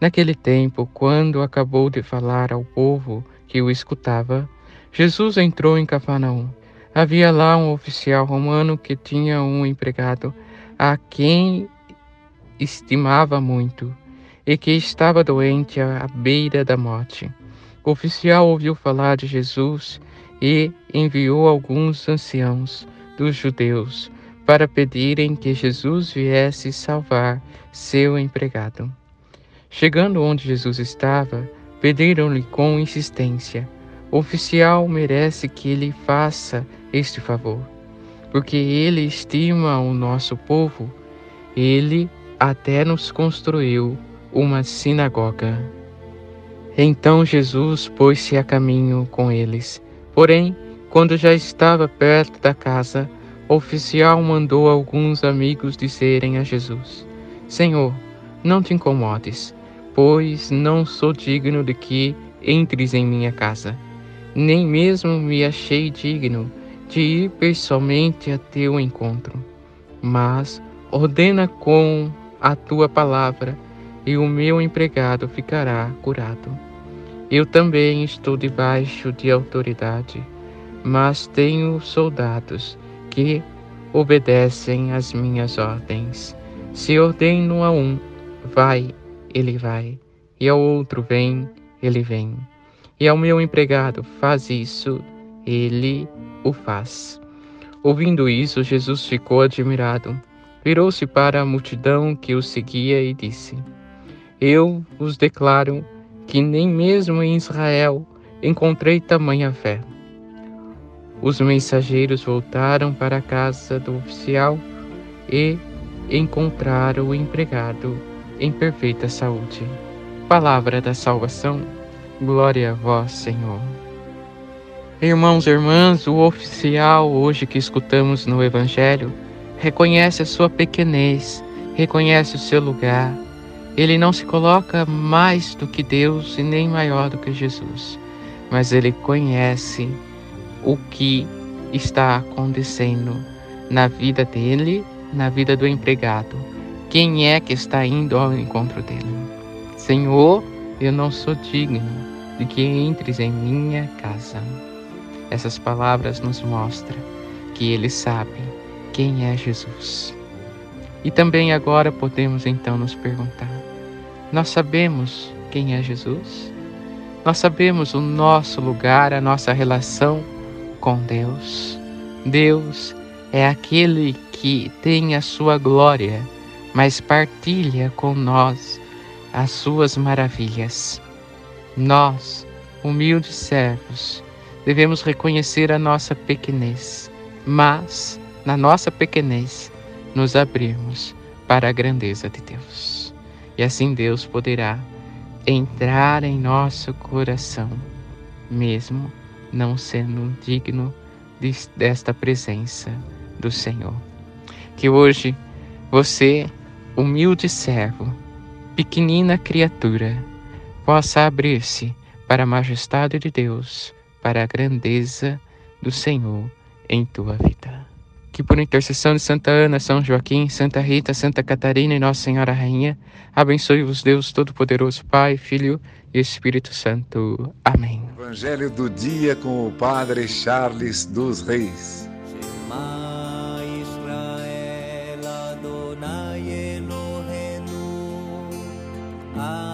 Naquele tempo, quando acabou de falar ao povo que o escutava, Jesus entrou em Cafarnaum. Havia lá um oficial romano que tinha um empregado a quem estimava muito e que estava doente à beira da morte. O oficial ouviu falar de Jesus e enviou alguns anciãos dos judeus para pedirem que Jesus viesse salvar seu empregado. Chegando onde Jesus estava, pediram-lhe com insistência: O oficial merece que ele faça este favor, porque ele estima o nosso povo. Ele até nos construiu uma sinagoga. Então Jesus pôs-se a caminho com eles. Porém, quando já estava perto da casa, o oficial mandou alguns amigos dizerem a Jesus: Senhor, não te incomodes pois não sou digno de que entres em minha casa. Nem mesmo me achei digno de ir pessoalmente a teu encontro. Mas ordena com a tua palavra, e o meu empregado ficará curado. Eu também estou debaixo de autoridade, mas tenho soldados que obedecem às minhas ordens. Se ordeno a um, vai ele vai, e ao outro vem, ele vem. E ao meu empregado, faz isso, ele o faz. Ouvindo isso, Jesus ficou admirado. Virou-se para a multidão que o seguia e disse: Eu vos declaro que nem mesmo em Israel encontrei tamanha fé. Os mensageiros voltaram para a casa do oficial e encontraram o empregado em perfeita saúde. Palavra da salvação, glória a vós, Senhor. Irmãos e irmãs, o oficial hoje que escutamos no Evangelho reconhece a sua pequenez, reconhece o seu lugar. Ele não se coloca mais do que Deus e nem maior do que Jesus, mas ele conhece o que está acontecendo na vida dele, na vida do empregado quem é que está indo ao encontro dele? Senhor, eu não sou digno de que entres em minha casa. Essas palavras nos mostram que ele sabe quem é Jesus. E também agora podemos então nos perguntar: nós sabemos quem é Jesus? Nós sabemos o nosso lugar, a nossa relação com Deus. Deus é aquele que tem a sua glória mas partilha com nós as suas maravilhas. Nós, humildes servos, devemos reconhecer a nossa pequenez, mas, na nossa pequenez, nos abrirmos para a grandeza de Deus. E assim Deus poderá entrar em nosso coração, mesmo não sendo digno desta presença do Senhor. Que hoje você humilde servo, pequenina criatura, possa abrir-se para a majestade de Deus, para a grandeza do Senhor em tua vida. Que por intercessão de Santa Ana, São Joaquim, Santa Rita, Santa Catarina e Nossa Senhora Rainha, abençoe-vos Deus Todo-Poderoso, Pai, Filho e Espírito Santo. Amém. Evangelho do dia com o Padre Charles dos Reis. I